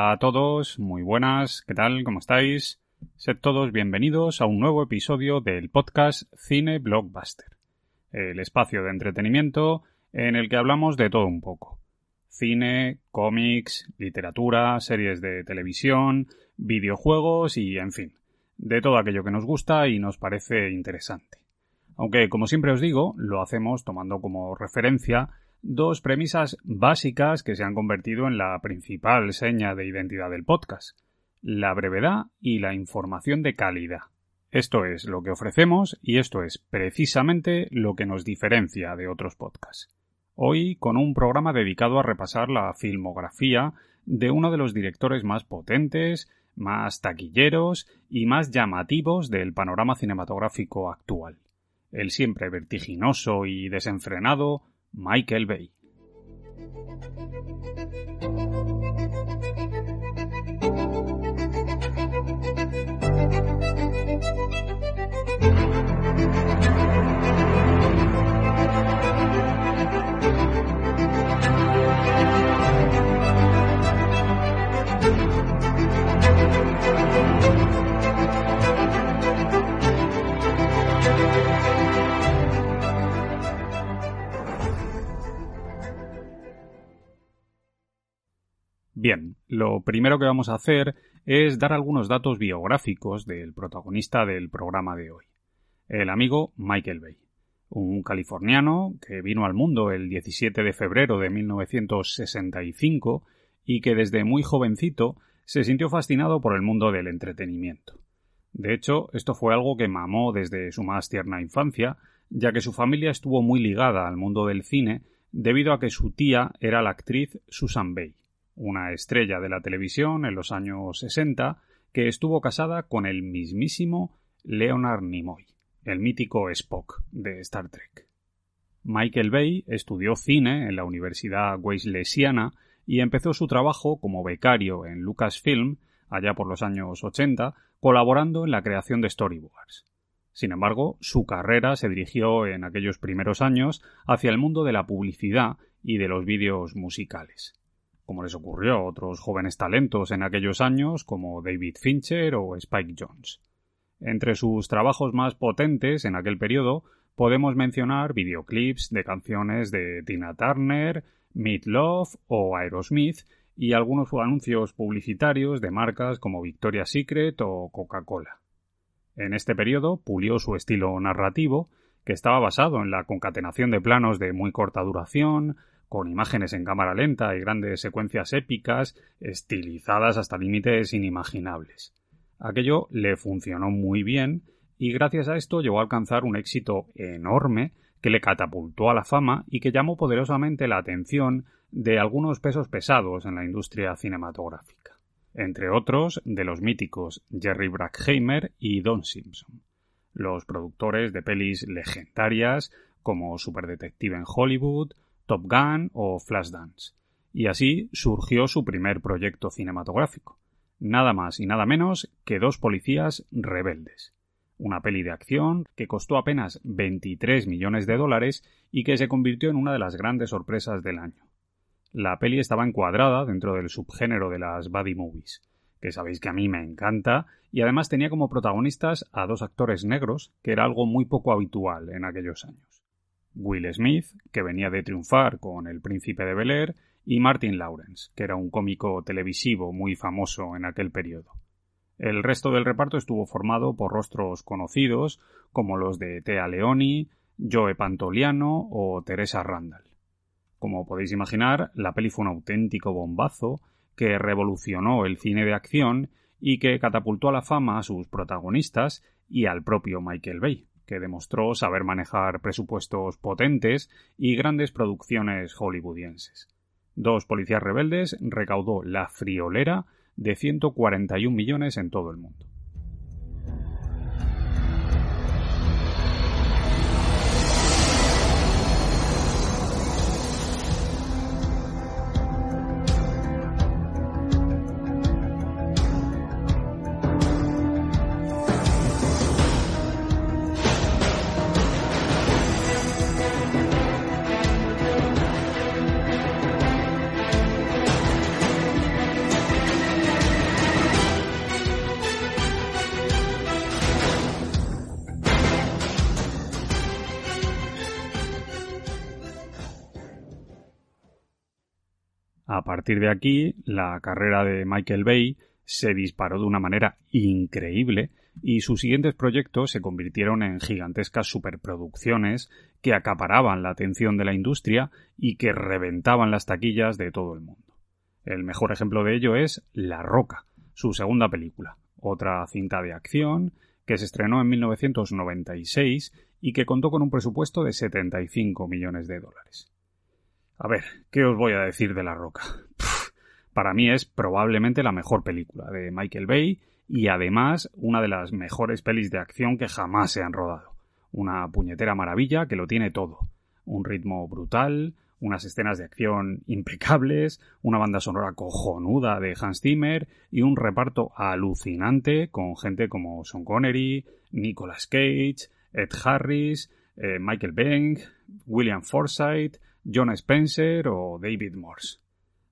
Hola a todos, muy buenas, ¿qué tal? ¿Cómo estáis? Sed todos bienvenidos a un nuevo episodio del podcast Cine Blockbuster, el espacio de entretenimiento en el que hablamos de todo un poco. Cine, cómics, literatura, series de televisión, videojuegos y, en fin, de todo aquello que nos gusta y nos parece interesante. Aunque, como siempre os digo, lo hacemos tomando como referencia dos premisas básicas que se han convertido en la principal seña de identidad del podcast, la brevedad y la información de calidad. Esto es lo que ofrecemos y esto es precisamente lo que nos diferencia de otros podcasts. Hoy con un programa dedicado a repasar la filmografía de uno de los directores más potentes, más taquilleros y más llamativos del panorama cinematográfico actual. El siempre vertiginoso y desenfrenado Michael Bay. Lo primero que vamos a hacer es dar algunos datos biográficos del protagonista del programa de hoy, el amigo Michael Bay, un californiano que vino al mundo el 17 de febrero de 1965 y que desde muy jovencito se sintió fascinado por el mundo del entretenimiento. De hecho, esto fue algo que mamó desde su más tierna infancia, ya que su familia estuvo muy ligada al mundo del cine debido a que su tía era la actriz Susan Bay una estrella de la televisión en los años 60 que estuvo casada con el mismísimo Leonard Nimoy, el mítico Spock de Star Trek. Michael Bay estudió cine en la Universidad Wesleyana y empezó su trabajo como becario en Lucasfilm allá por los años 80, colaborando en la creación de storyboards. Sin embargo, su carrera se dirigió en aquellos primeros años hacia el mundo de la publicidad y de los vídeos musicales como les ocurrió a otros jóvenes talentos en aquellos años como David Fincher o Spike Jones. Entre sus trabajos más potentes en aquel periodo podemos mencionar videoclips de canciones de Tina Turner, Meat Love o Aerosmith y algunos anuncios publicitarios de marcas como Victoria's Secret o Coca-Cola. En este periodo pulió su estilo narrativo, que estaba basado en la concatenación de planos de muy corta duración, con imágenes en cámara lenta y grandes secuencias épicas, estilizadas hasta límites inimaginables. Aquello le funcionó muy bien y gracias a esto llegó a alcanzar un éxito enorme que le catapultó a la fama y que llamó poderosamente la atención de algunos pesos pesados en la industria cinematográfica, entre otros de los míticos Jerry Bruckheimer y Don Simpson, los productores de pelis legendarias como Superdetective en Hollywood, Top Gun o Flashdance. Y así surgió su primer proyecto cinematográfico, nada más y nada menos que Dos policías rebeldes, una peli de acción que costó apenas 23 millones de dólares y que se convirtió en una de las grandes sorpresas del año. La peli estaba encuadrada dentro del subgénero de las buddy movies, que sabéis que a mí me encanta, y además tenía como protagonistas a dos actores negros, que era algo muy poco habitual en aquellos años. Will Smith, que venía de triunfar con El Príncipe de Bel Air, y Martin Lawrence, que era un cómico televisivo muy famoso en aquel periodo. El resto del reparto estuvo formado por rostros conocidos como los de Tea Leoni, Joe Pantoliano o Teresa Randall. Como podéis imaginar, la peli fue un auténtico bombazo que revolucionó el cine de acción y que catapultó a la fama a sus protagonistas y al propio Michael Bay, que demostró saber manejar presupuestos potentes y grandes producciones hollywoodienses. Dos policías rebeldes recaudó la friolera de 141 millones en todo el mundo. Partir de aquí, la carrera de Michael Bay se disparó de una manera increíble y sus siguientes proyectos se convirtieron en gigantescas superproducciones que acaparaban la atención de la industria y que reventaban las taquillas de todo el mundo. El mejor ejemplo de ello es La Roca, su segunda película, otra cinta de acción que se estrenó en 1996 y que contó con un presupuesto de 75 millones de dólares. A ver, ¿qué os voy a decir de La Roca? Para mí es probablemente la mejor película de Michael Bay y además una de las mejores pelis de acción que jamás se han rodado. Una puñetera maravilla que lo tiene todo. Un ritmo brutal, unas escenas de acción impecables, una banda sonora cojonuda de Hans Zimmer y un reparto alucinante con gente como Sean Connery, Nicolas Cage, Ed Harris, eh, Michael Beng, William Forsythe, John Spencer o David Morse.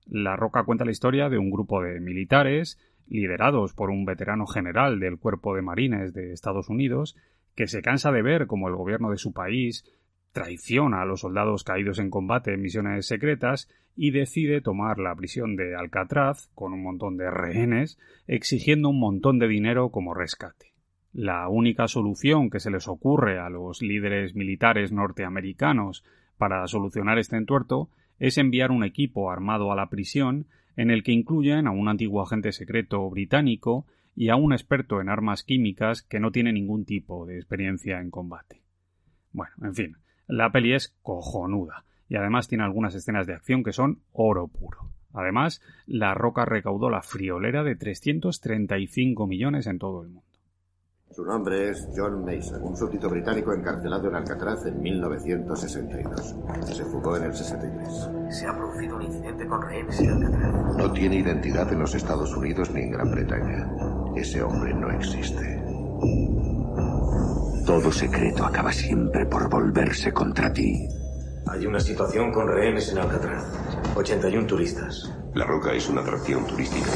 La Roca cuenta la historia de un grupo de militares, liderados por un veterano general del Cuerpo de Marines de Estados Unidos, que se cansa de ver cómo el gobierno de su país traiciona a los soldados caídos en combate en misiones secretas y decide tomar la prisión de Alcatraz con un montón de rehenes, exigiendo un montón de dinero como rescate. La única solución que se les ocurre a los líderes militares norteamericanos para solucionar este entuerto es enviar un equipo armado a la prisión en el que incluyen a un antiguo agente secreto británico y a un experto en armas químicas que no tiene ningún tipo de experiencia en combate. Bueno, en fin, la peli es cojonuda y además tiene algunas escenas de acción que son oro puro. Además, La Roca recaudó la friolera de 335 millones en todo el mundo. Su nombre es John Mason, un súbdito británico encarcelado en Alcatraz en 1962. Se fugó en el 63. Se ha producido un incidente con rehenes en Alcatraz. No tiene identidad en los Estados Unidos ni en Gran Bretaña. Ese hombre no existe. Todo secreto acaba siempre por volverse contra ti. Hay una situación con rehenes en Alcatraz. 81 turistas. La Roca es una atracción turística.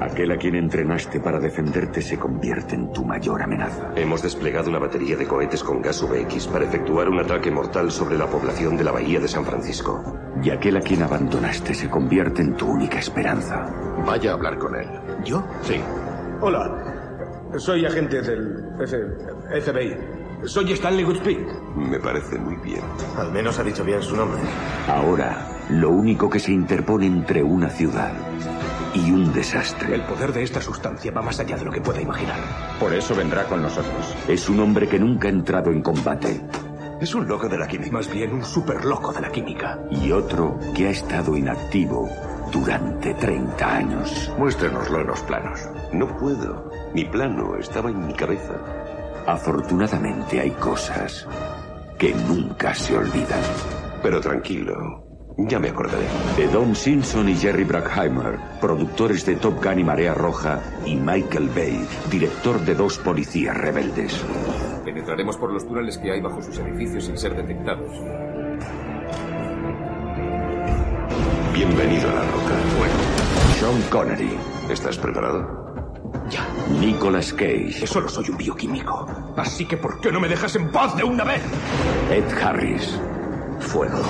Aquel a quien entrenaste para defenderte se convierte en tu mayor amenaza. Hemos desplegado una batería de cohetes con gas VX para efectuar un ataque mortal sobre la población de la bahía de San Francisco. Y aquel a quien abandonaste se convierte en tu única esperanza. Vaya a hablar con él. ¿Yo? Sí. Hola, soy agente del F FBI. Soy Stanley Goodspeed. Me parece muy bien. Al menos ha dicho bien su nombre. Ahora, lo único que se interpone entre una ciudad y un desastre El poder de esta sustancia va más allá de lo que pueda imaginar. Por eso vendrá con nosotros. es un hombre que nunca ha entrado en combate Es un loco de la química. Más bien un super loco de la química. y otro que ha estado inactivo durante 30 años. Muéstrenoslo en los planos. No puedo. Mi plano estaba en mi cabeza. Afortunadamente hay cosas que nunca se olvidan. Pero tranquilo. Ya me acordaré. De Don Simpson y Jerry Bruckheimer, productores de Top Gun y Marea Roja, y Michael Bay, director de Dos Policías Rebeldes. Penetraremos por los túneles que hay bajo sus edificios sin ser detectados. Bienvenido a la Roca. Bueno, Sean Connery. ¿Estás preparado? Ya. Nicolas Cage. Solo soy un bioquímico. Así que ¿por qué no me dejas en paz de una vez? Ed Harris. Fuego.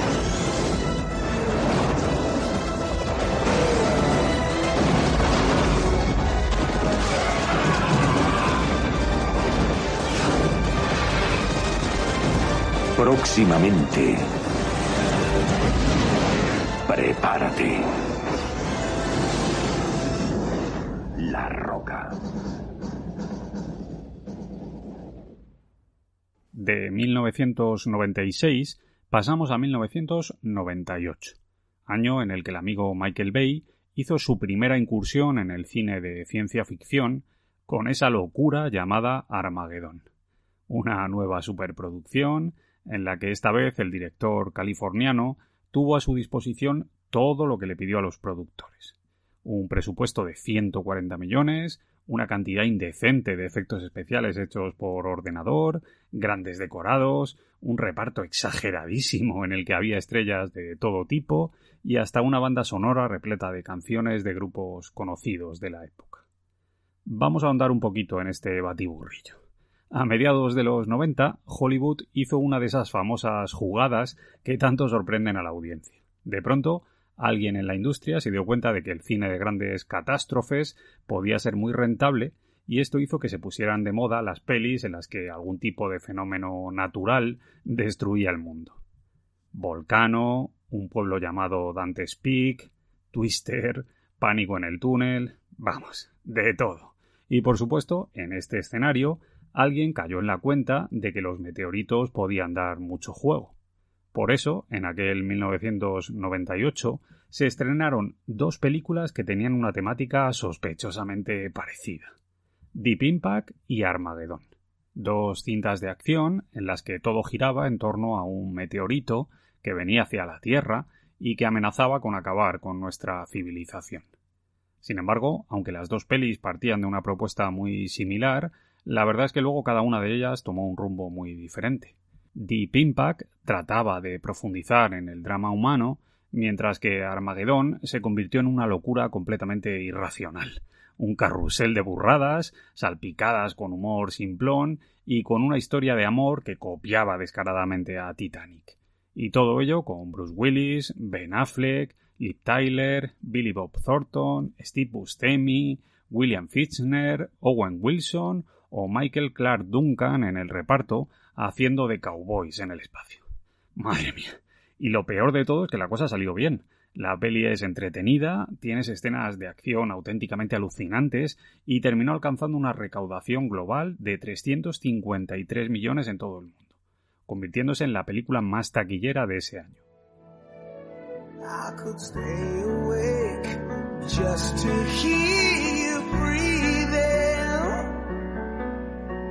Próximamente. Prepárate. La Roca. De 1996 pasamos a 1998, año en el que el amigo Michael Bay hizo su primera incursión en el cine de ciencia ficción con esa locura llamada Armageddon, una nueva superproducción en la que esta vez el director californiano tuvo a su disposición todo lo que le pidió a los productores. Un presupuesto de 140 millones, una cantidad indecente de efectos especiales hechos por ordenador, grandes decorados, un reparto exageradísimo en el que había estrellas de todo tipo y hasta una banda sonora repleta de canciones de grupos conocidos de la época. Vamos a ahondar un poquito en este batiburrillo. A mediados de los 90, Hollywood hizo una de esas famosas jugadas que tanto sorprenden a la audiencia. De pronto, alguien en la industria se dio cuenta de que el cine de grandes catástrofes podía ser muy rentable y esto hizo que se pusieran de moda las pelis en las que algún tipo de fenómeno natural destruía el mundo. Volcano, un pueblo llamado Dante's Peak, Twister, Pánico en el túnel, vamos, de todo. Y por supuesto, en este escenario, alguien cayó en la cuenta de que los meteoritos podían dar mucho juego. Por eso, en aquel 1998, se estrenaron dos películas que tenían una temática sospechosamente parecida. Deep Impact y Armageddon. Dos cintas de acción en las que todo giraba en torno a un meteorito que venía hacia la Tierra y que amenazaba con acabar con nuestra civilización. Sin embargo, aunque las dos pelis partían de una propuesta muy similar, la verdad es que luego cada una de ellas tomó un rumbo muy diferente. Deep Impact trataba de profundizar en el drama humano, mientras que Armagedón se convirtió en una locura completamente irracional. Un carrusel de burradas, salpicadas con humor simplón y con una historia de amor que copiaba descaradamente a Titanic. Y todo ello con Bruce Willis, Ben Affleck, Liv Tyler, Billy Bob Thornton, Steve Buscemi, William Fichtner, Owen Wilson o Michael Clark Duncan en el reparto haciendo de cowboys en el espacio. Madre mía. Y lo peor de todo es que la cosa salió bien. La peli es entretenida, tienes escenas de acción auténticamente alucinantes y terminó alcanzando una recaudación global de 353 millones en todo el mundo, convirtiéndose en la película más taquillera de ese año.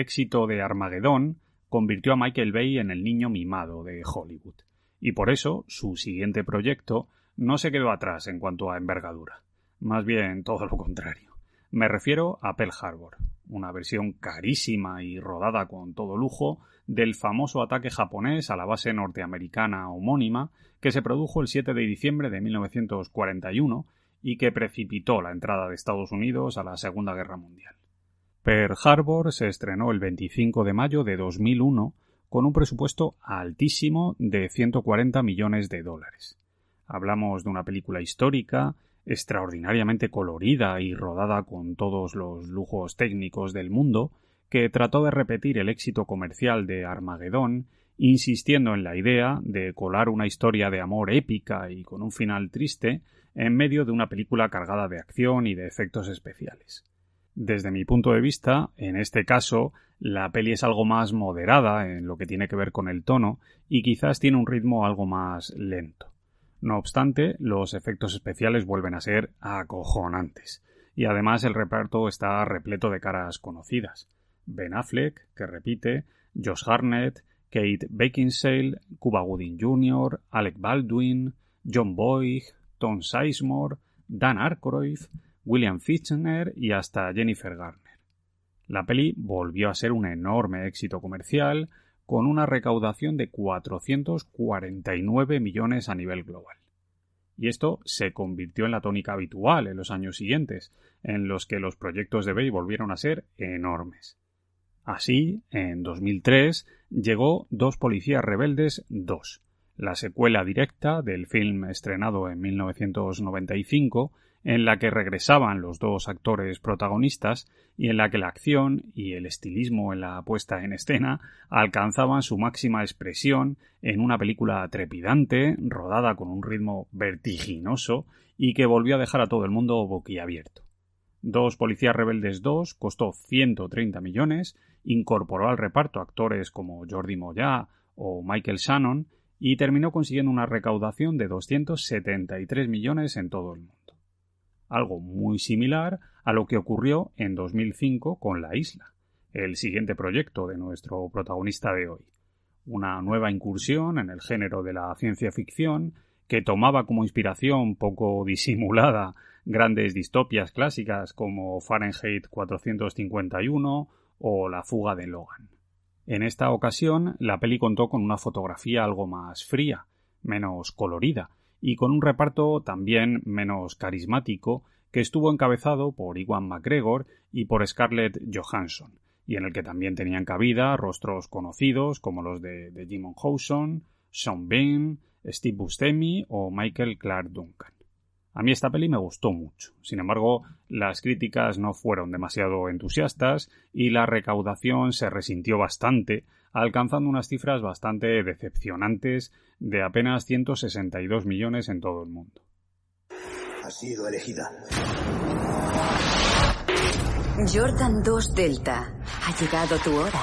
éxito de Armagedón convirtió a Michael Bay en el niño mimado de Hollywood, y por eso su siguiente proyecto no se quedó atrás en cuanto a envergadura, más bien todo lo contrario. Me refiero a Pearl Harbor, una versión carísima y rodada con todo lujo del famoso ataque japonés a la base norteamericana homónima que se produjo el 7 de diciembre de 1941 y que precipitó la entrada de Estados Unidos a la Segunda Guerra Mundial. Pearl Harbor se estrenó el 25 de mayo de 2001 con un presupuesto altísimo de 140 millones de dólares. Hablamos de una película histórica, extraordinariamente colorida y rodada con todos los lujos técnicos del mundo, que trató de repetir el éxito comercial de Armagedón, insistiendo en la idea de colar una historia de amor épica y con un final triste en medio de una película cargada de acción y de efectos especiales. Desde mi punto de vista, en este caso, la peli es algo más moderada en lo que tiene que ver con el tono y quizás tiene un ritmo algo más lento. No obstante, los efectos especiales vuelven a ser acojonantes, y además el reparto está repleto de caras conocidas. Ben Affleck, que repite, Josh Harnett, Kate Beckinsale, Cuba Gooding Jr., Alec Baldwin, John Boyd, Tom Sizemore, Dan Aykroyd, William Fichtner y hasta Jennifer Garner. La peli volvió a ser un enorme éxito comercial, con una recaudación de 449 millones a nivel global. Y esto se convirtió en la tónica habitual en los años siguientes, en los que los proyectos de Bay volvieron a ser enormes. Así, en 2003 llegó Dos Policías Rebeldes 2, la secuela directa del film estrenado en 1995 en la que regresaban los dos actores protagonistas y en la que la acción y el estilismo en la puesta en escena alcanzaban su máxima expresión en una película trepidante, rodada con un ritmo vertiginoso y que volvió a dejar a todo el mundo boquiabierto. Dos Policías Rebeldes 2 costó 130 millones, incorporó al reparto actores como Jordi Moya o Michael Shannon y terminó consiguiendo una recaudación de 273 millones en todo el mundo algo muy similar a lo que ocurrió en 2005 con La Isla, el siguiente proyecto de nuestro protagonista de hoy. Una nueva incursión en el género de la ciencia ficción que tomaba como inspiración poco disimulada grandes distopias clásicas como Fahrenheit 451 o La fuga de Logan. En esta ocasión, la peli contó con una fotografía algo más fría, menos colorida, y con un reparto también menos carismático que estuvo encabezado por Iwan McGregor y por Scarlett Johansson, y en el que también tenían cabida rostros conocidos como los de, de Jimon Houson, Sean Bean, Steve Buscemi o Michael Clark Duncan. A mí esta peli me gustó mucho. Sin embargo, las críticas no fueron demasiado entusiastas y la recaudación se resintió bastante, alcanzando unas cifras bastante decepcionantes de apenas 162 millones en todo el mundo. Ha sido elegida. Jordan 2 Delta, ha llegado tu hora.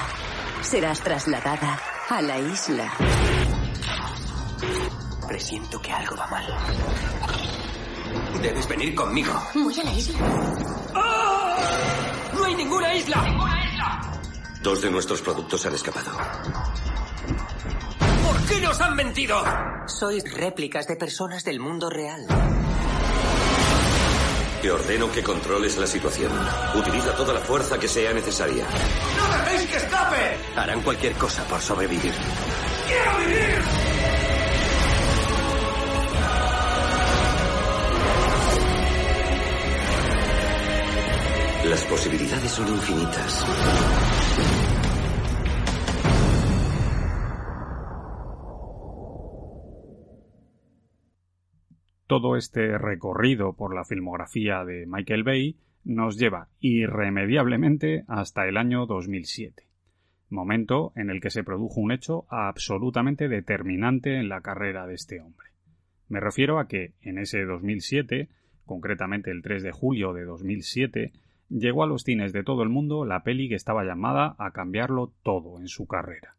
Serás trasladada a la isla. Presiento que algo va mal. Debes venir conmigo. Voy a la isla. ¡No hay ninguna isla! ¡Ninguna isla! Dos de nuestros productos han escapado. ¿Por qué nos han mentido? Sois réplicas de personas del mundo real. Te ordeno que controles la situación. Utiliza toda la fuerza que sea necesaria. ¡No dejéis que escape! Harán cualquier cosa por sobrevivir. ¡Quiero vivir! Las posibilidades son infinitas. Todo este recorrido por la filmografía de Michael Bay nos lleva irremediablemente hasta el año 2007, momento en el que se produjo un hecho absolutamente determinante en la carrera de este hombre. Me refiero a que en ese 2007, concretamente el 3 de julio de 2007, llegó a los cines de todo el mundo la peli que estaba llamada a cambiarlo todo en su carrera.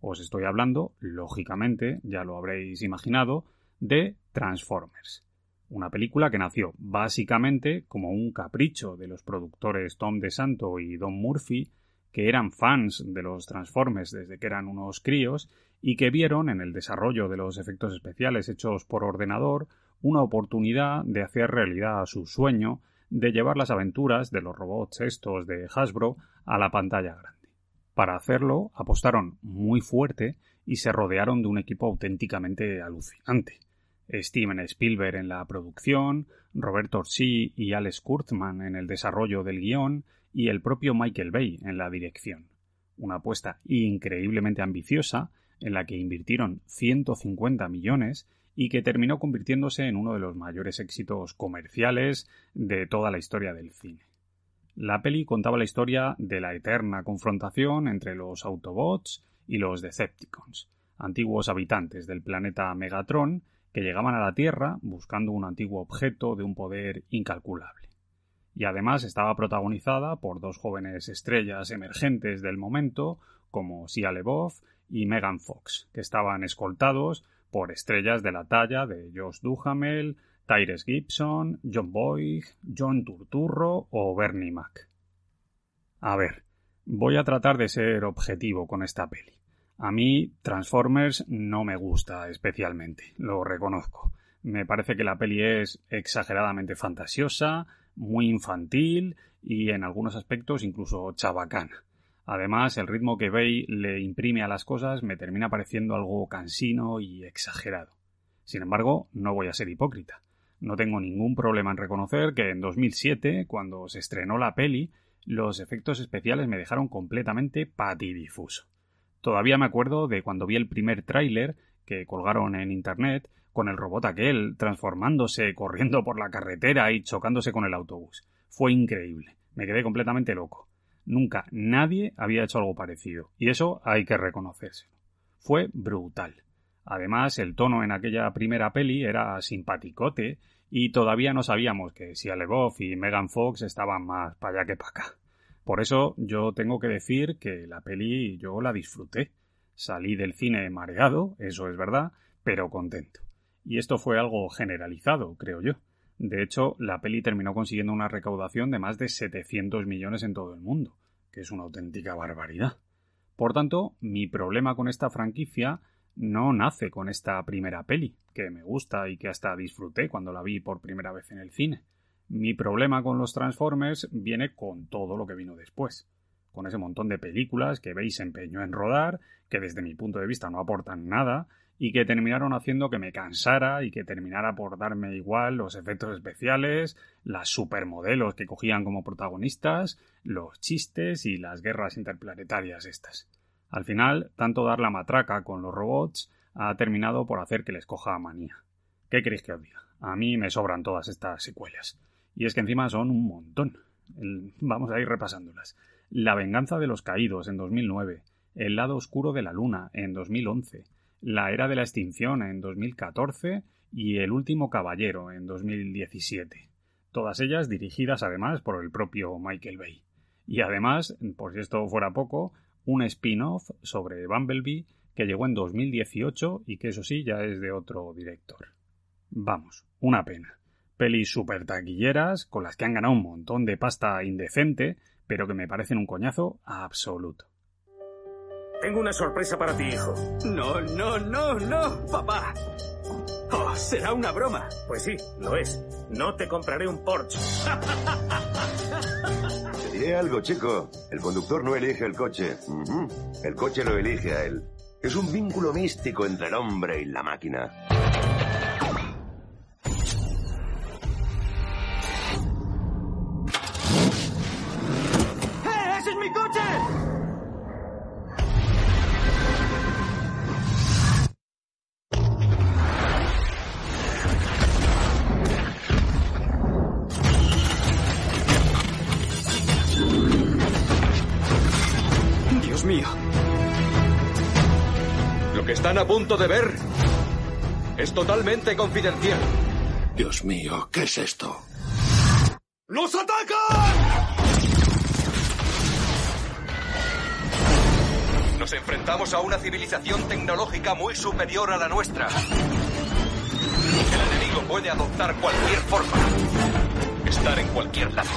Os estoy hablando, lógicamente, ya lo habréis imaginado, de Transformers. Una película que nació básicamente como un capricho de los productores Tom DeSanto y Don Murphy, que eran fans de los Transformers desde que eran unos críos y que vieron en el desarrollo de los efectos especiales hechos por ordenador una oportunidad de hacer realidad su sueño de llevar las aventuras de los robots estos de Hasbro a la pantalla grande. Para hacerlo apostaron muy fuerte y se rodearon de un equipo auténticamente alucinante. Steven Spielberg en la producción, Roberto Orsi y Alex Kurtzman en el desarrollo del guion y el propio Michael Bay en la dirección. una apuesta increíblemente ambiciosa en la que invirtieron 150 millones y que terminó convirtiéndose en uno de los mayores éxitos comerciales de toda la historia del cine. La peli contaba la historia de la eterna confrontación entre los Autobots y los Decepticons, antiguos habitantes del planeta Megatron que llegaban a la Tierra buscando un antiguo objeto de un poder incalculable. Y además estaba protagonizada por dos jóvenes estrellas emergentes del momento, como Sia LeBoff y Megan Fox, que estaban escoltados por estrellas de la talla de Josh Duhamel, Tyrese Gibson, John Boyd, John Turturro o Bernie Mac. A ver, voy a tratar de ser objetivo con esta peli. A mí Transformers no me gusta especialmente, lo reconozco. Me parece que la peli es exageradamente fantasiosa, muy infantil y en algunos aspectos incluso chabacana. Además, el ritmo que Bay le imprime a las cosas me termina pareciendo algo cansino y exagerado. Sin embargo, no voy a ser hipócrita. No tengo ningún problema en reconocer que en 2007, cuando se estrenó la peli, los efectos especiales me dejaron completamente patidifuso. Todavía me acuerdo de cuando vi el primer tráiler que colgaron en internet con el robot aquel transformándose, corriendo por la carretera y chocándose con el autobús. Fue increíble. Me quedé completamente loco. Nunca nadie había hecho algo parecido, y eso hay que reconocérselo. Fue brutal. Además, el tono en aquella primera peli era simpaticote, y todavía no sabíamos que si Alegoff y Megan Fox estaban más para allá que para acá. Por eso yo tengo que decir que la peli yo la disfruté. Salí del cine mareado, eso es verdad, pero contento. Y esto fue algo generalizado, creo yo. De hecho, la peli terminó consiguiendo una recaudación de más de 700 millones en todo el mundo, que es una auténtica barbaridad. Por tanto, mi problema con esta franquicia no nace con esta primera peli, que me gusta y que hasta disfruté cuando la vi por primera vez en el cine. Mi problema con los Transformers viene con todo lo que vino después, con ese montón de películas que veis empeñó en rodar, que desde mi punto de vista no aportan nada, y que terminaron haciendo que me cansara y que terminara por darme igual los efectos especiales, las supermodelos que cogían como protagonistas, los chistes y las guerras interplanetarias estas. Al final, tanto dar la matraca con los robots ha terminado por hacer que les coja manía. ¿Qué queréis que os diga? A mí me sobran todas estas secuelas. Y es que encima son un montón. Vamos a ir repasándolas. La venganza de los caídos en 2009, El lado oscuro de la luna en 2011, la Era de la Extinción en 2014 y El Último Caballero en 2017. Todas ellas dirigidas además por el propio Michael Bay. Y además, por si esto fuera poco, un spin-off sobre Bumblebee que llegó en 2018 y que eso sí ya es de otro director. Vamos, una pena. Pelis super taquilleras con las que han ganado un montón de pasta indecente, pero que me parecen un coñazo absoluto. Tengo una sorpresa para ti, hijo. No, no, no, no, papá. Oh, será una broma. Pues sí, lo es. No te compraré un Porsche. Te diré algo, chico. El conductor no elige el coche. El coche lo elige a él. Es un vínculo místico entre el hombre y la máquina. De ver es totalmente confidencial. Dios mío, ¿qué es esto? ¡Nos atacan! Nos enfrentamos a una civilización tecnológica muy superior a la nuestra. El enemigo puede adoptar cualquier forma. Estar en cualquier lado.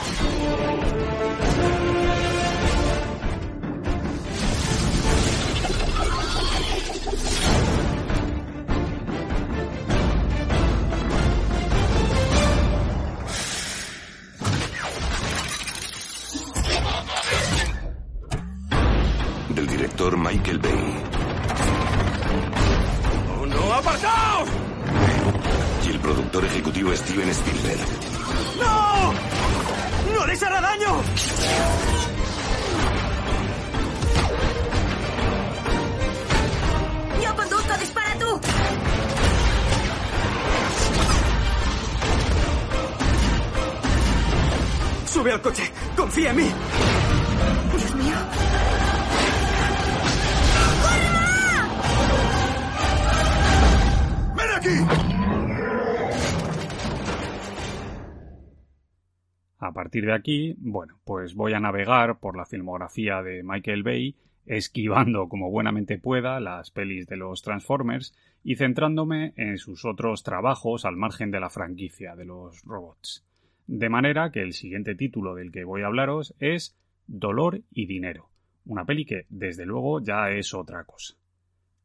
Michael Bay. ¡Oh no, apartaos! Y el productor ejecutivo Steven Spielberg. ¡No! ¡No les hará daño! ¡Yo conduzco, dispara tú! Sube al coche, confía en mí. A partir de aquí, bueno, pues voy a navegar por la filmografía de Michael Bay, esquivando como buenamente pueda las pelis de los Transformers y centrándome en sus otros trabajos al margen de la franquicia de los robots. De manera que el siguiente título del que voy a hablaros es Dolor y Dinero, una peli que, desde luego, ya es otra cosa.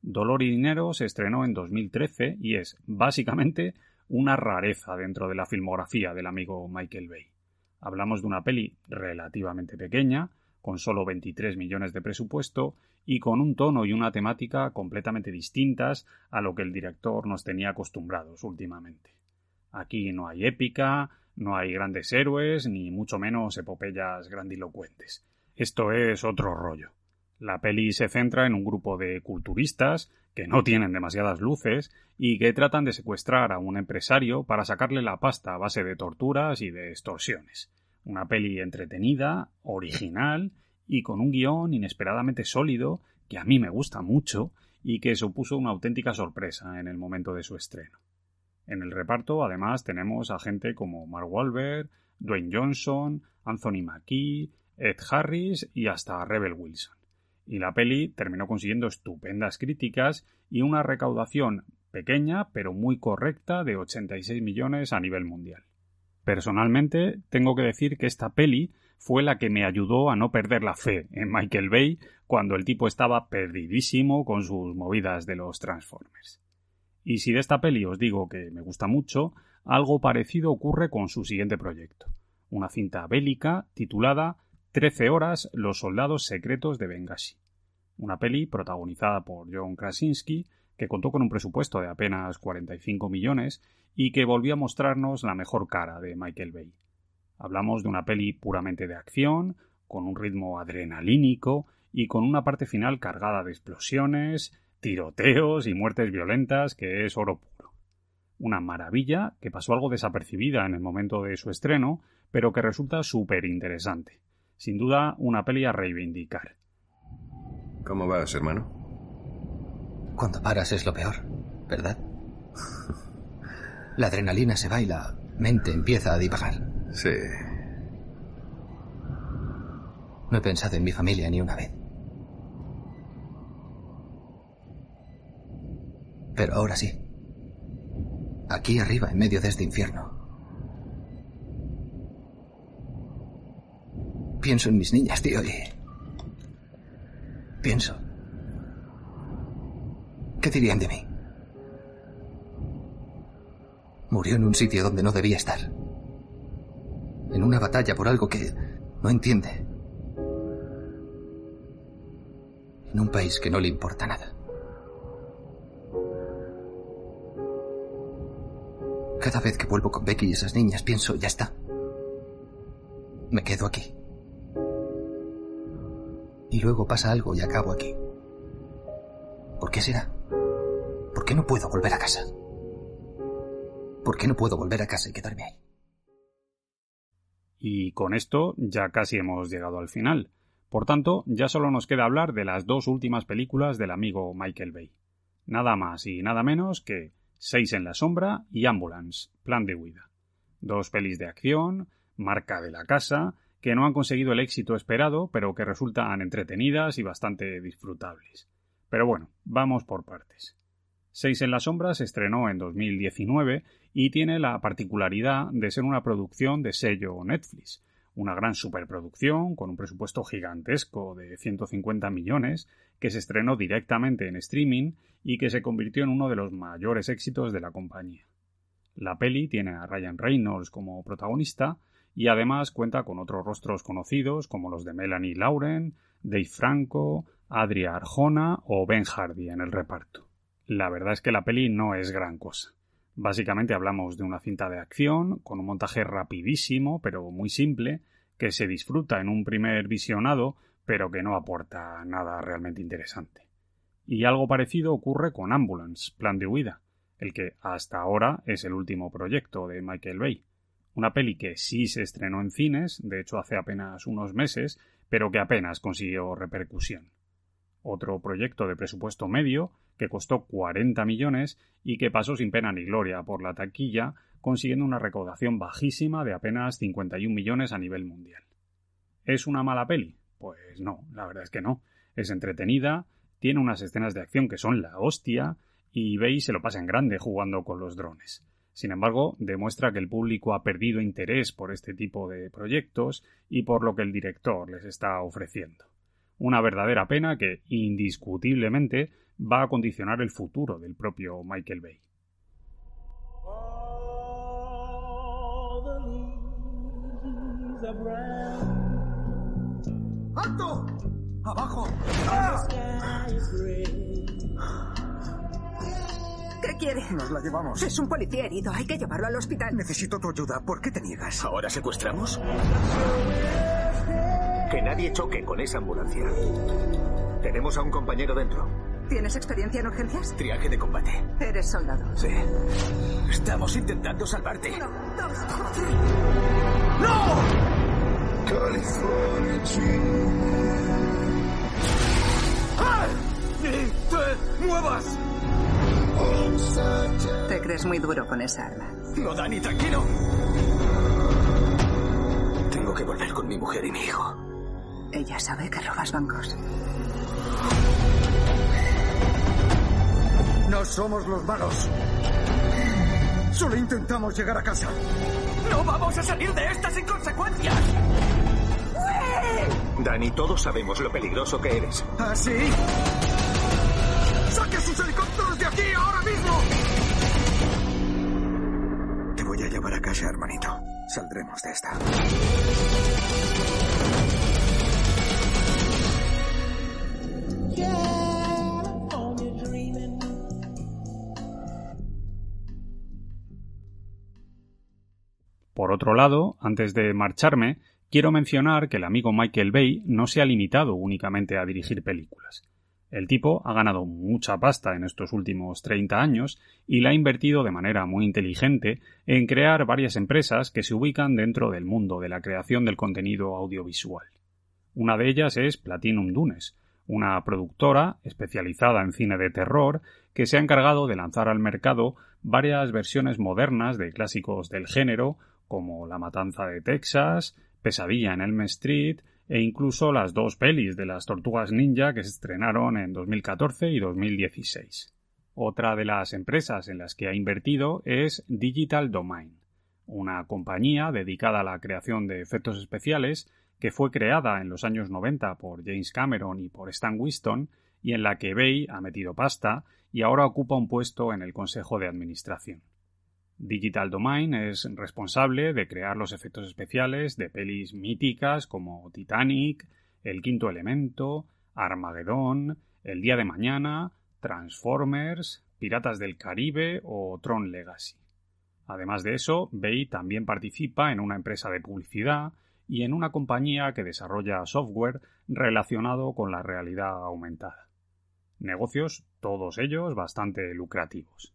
Dolor y Dinero se estrenó en 2013 y es, básicamente, una rareza dentro de la filmografía del amigo Michael Bay. Hablamos de una peli relativamente pequeña, con solo 23 millones de presupuesto y con un tono y una temática completamente distintas a lo que el director nos tenía acostumbrados últimamente. Aquí no hay épica, no hay grandes héroes, ni mucho menos epopeyas grandilocuentes. Esto es otro rollo. La peli se centra en un grupo de culturistas que no tienen demasiadas luces y que tratan de secuestrar a un empresario para sacarle la pasta a base de torturas y de extorsiones. Una peli entretenida, original y con un guion inesperadamente sólido que a mí me gusta mucho y que supuso una auténtica sorpresa en el momento de su estreno. En el reparto, además, tenemos a gente como Mark Wahlberg, Dwayne Johnson, Anthony Mackie, Ed Harris y hasta Rebel Wilson y la peli terminó consiguiendo estupendas críticas y una recaudación pequeña pero muy correcta de 86 millones a nivel mundial. Personalmente, tengo que decir que esta peli fue la que me ayudó a no perder la fe en Michael Bay cuando el tipo estaba perdidísimo con sus movidas de los Transformers. Y si de esta peli os digo que me gusta mucho, algo parecido ocurre con su siguiente proyecto, una cinta bélica titulada 13 horas Los soldados secretos de Benghazi. Una peli protagonizada por John Krasinski, que contó con un presupuesto de apenas 45 millones y que volvió a mostrarnos la mejor cara de Michael Bay. Hablamos de una peli puramente de acción, con un ritmo adrenalínico y con una parte final cargada de explosiones, tiroteos y muertes violentas que es oro puro. Una maravilla que pasó algo desapercibida en el momento de su estreno, pero que resulta súper interesante. Sin duda, una peli a reivindicar. ¿Cómo vas, hermano? Cuando paras es lo peor, ¿verdad? La adrenalina se va y la mente empieza a divagar. Sí. No he pensado en mi familia ni una vez. Pero ahora sí. Aquí arriba, en medio de este infierno. Pienso en mis niñas, tío, y... Pienso. ¿Qué dirían de mí? Murió en un sitio donde no debía estar. En una batalla por algo que no entiende. En un país que no le importa nada. Cada vez que vuelvo con Becky y esas niñas pienso, ya está. Me quedo aquí y luego pasa algo y acabo aquí. ¿Por qué será? ¿Por qué no puedo volver a casa? ¿Por qué no puedo volver a casa y quedarme ahí? Y con esto ya casi hemos llegado al final. Por tanto, ya solo nos queda hablar de las dos últimas películas del amigo Michael Bay. Nada más y nada menos que Seis en la sombra y Ambulance, Plan de huida. Dos pelis de acción, marca de la casa, que no han conseguido el éxito esperado, pero que resultan entretenidas y bastante disfrutables. Pero bueno, vamos por partes. Seis en la sombra se estrenó en 2019 y tiene la particularidad de ser una producción de sello Netflix, una gran superproducción con un presupuesto gigantesco de 150 millones que se estrenó directamente en streaming y que se convirtió en uno de los mayores éxitos de la compañía. La peli tiene a Ryan Reynolds como protagonista y además cuenta con otros rostros conocidos como los de Melanie Lauren, Dave Franco, Adria Arjona o Ben Hardy en el reparto. La verdad es que la peli no es gran cosa. Básicamente hablamos de una cinta de acción con un montaje rapidísimo pero muy simple que se disfruta en un primer visionado pero que no aporta nada realmente interesante. Y algo parecido ocurre con Ambulance, Plan de Huida, el que hasta ahora es el último proyecto de Michael Bay. Una peli que sí se estrenó en cines, de hecho hace apenas unos meses, pero que apenas consiguió repercusión. Otro proyecto de presupuesto medio que costó 40 millones y que pasó sin pena ni gloria por la taquilla, consiguiendo una recaudación bajísima de apenas 51 millones a nivel mundial. ¿Es una mala peli? Pues no, la verdad es que no. Es entretenida, tiene unas escenas de acción que son la hostia, y Bay se lo pasa en grande jugando con los drones. Sin embargo, demuestra que el público ha perdido interés por este tipo de proyectos y por lo que el director les está ofreciendo. Una verdadera pena que, indiscutiblemente, va a condicionar el futuro del propio Michael Bay. ¡Alto! ¡Abajo! ¿Qué quiere? Nos la llevamos. Es un policía herido. Hay que llevarlo al hospital. Necesito tu ayuda. ¿Por qué te niegas? ¿Ahora secuestramos? Que nadie choque con esa ambulancia. Tenemos a un compañero dentro. ¿Tienes experiencia en urgencias? Triaje de combate. Eres soldado. Sí. Estamos intentando salvarte. Uno, dos, ¡No! ¡Ah! ¡Ni te muevas! Te crees muy duro con esa arma. No, Dani, tranquilo. Tengo que volver con mi mujer y mi hijo. Ella sabe que robas bancos. No somos los malos. Solo intentamos llegar a casa. ¡No vamos a salir de esta sin consecuencias! Dani, todos sabemos lo peligroso que eres. ¿Ah, sí? ¡Saque de aquí ahora mismo! Te voy a llevar a casa, hermanito. Saldremos de esta. Por otro lado, antes de marcharme, quiero mencionar que el amigo Michael Bay no se ha limitado únicamente a dirigir películas. El tipo ha ganado mucha pasta en estos últimos 30 años y la ha invertido de manera muy inteligente en crear varias empresas que se ubican dentro del mundo de la creación del contenido audiovisual. Una de ellas es Platinum Dunes, una productora especializada en cine de terror que se ha encargado de lanzar al mercado varias versiones modernas de clásicos del género como La Matanza de Texas, Pesadilla en Elm Street e incluso las dos pelis de las Tortugas Ninja que se estrenaron en 2014 y 2016. Otra de las empresas en las que ha invertido es Digital Domain, una compañía dedicada a la creación de efectos especiales que fue creada en los años 90 por James Cameron y por Stan Winston y en la que Bay ha metido pasta y ahora ocupa un puesto en el Consejo de Administración. Digital Domain es responsable de crear los efectos especiales de pelis míticas como Titanic, El Quinto Elemento, Armagedón, El Día de Mañana, Transformers, Piratas del Caribe o Tron Legacy. Además de eso, Bay también participa en una empresa de publicidad y en una compañía que desarrolla software relacionado con la realidad aumentada. Negocios, todos ellos bastante lucrativos.